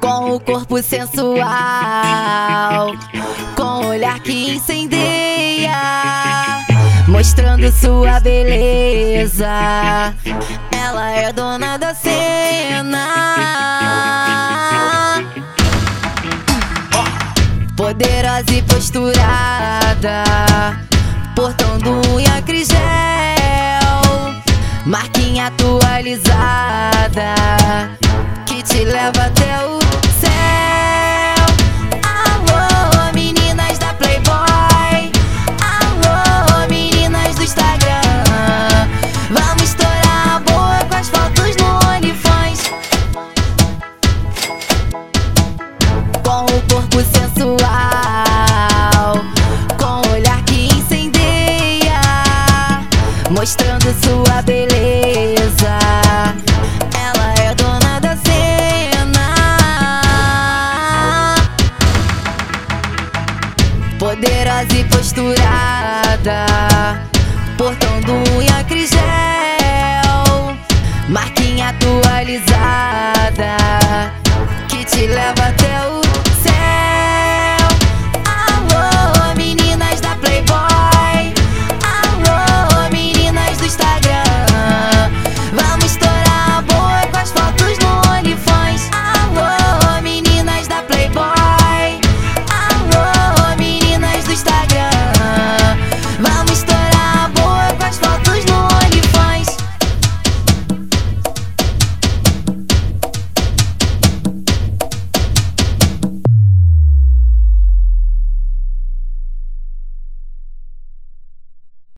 Com o corpo sensual, com o olhar que incendeia, mostrando sua beleza. Ela é dona da cena. Poderosa e posturada, marquinha atualizada que te leva até o mostrando sua beleza. Ela é dona da cena, poderosa e posturada, portando unha crigel, marquinha atualizada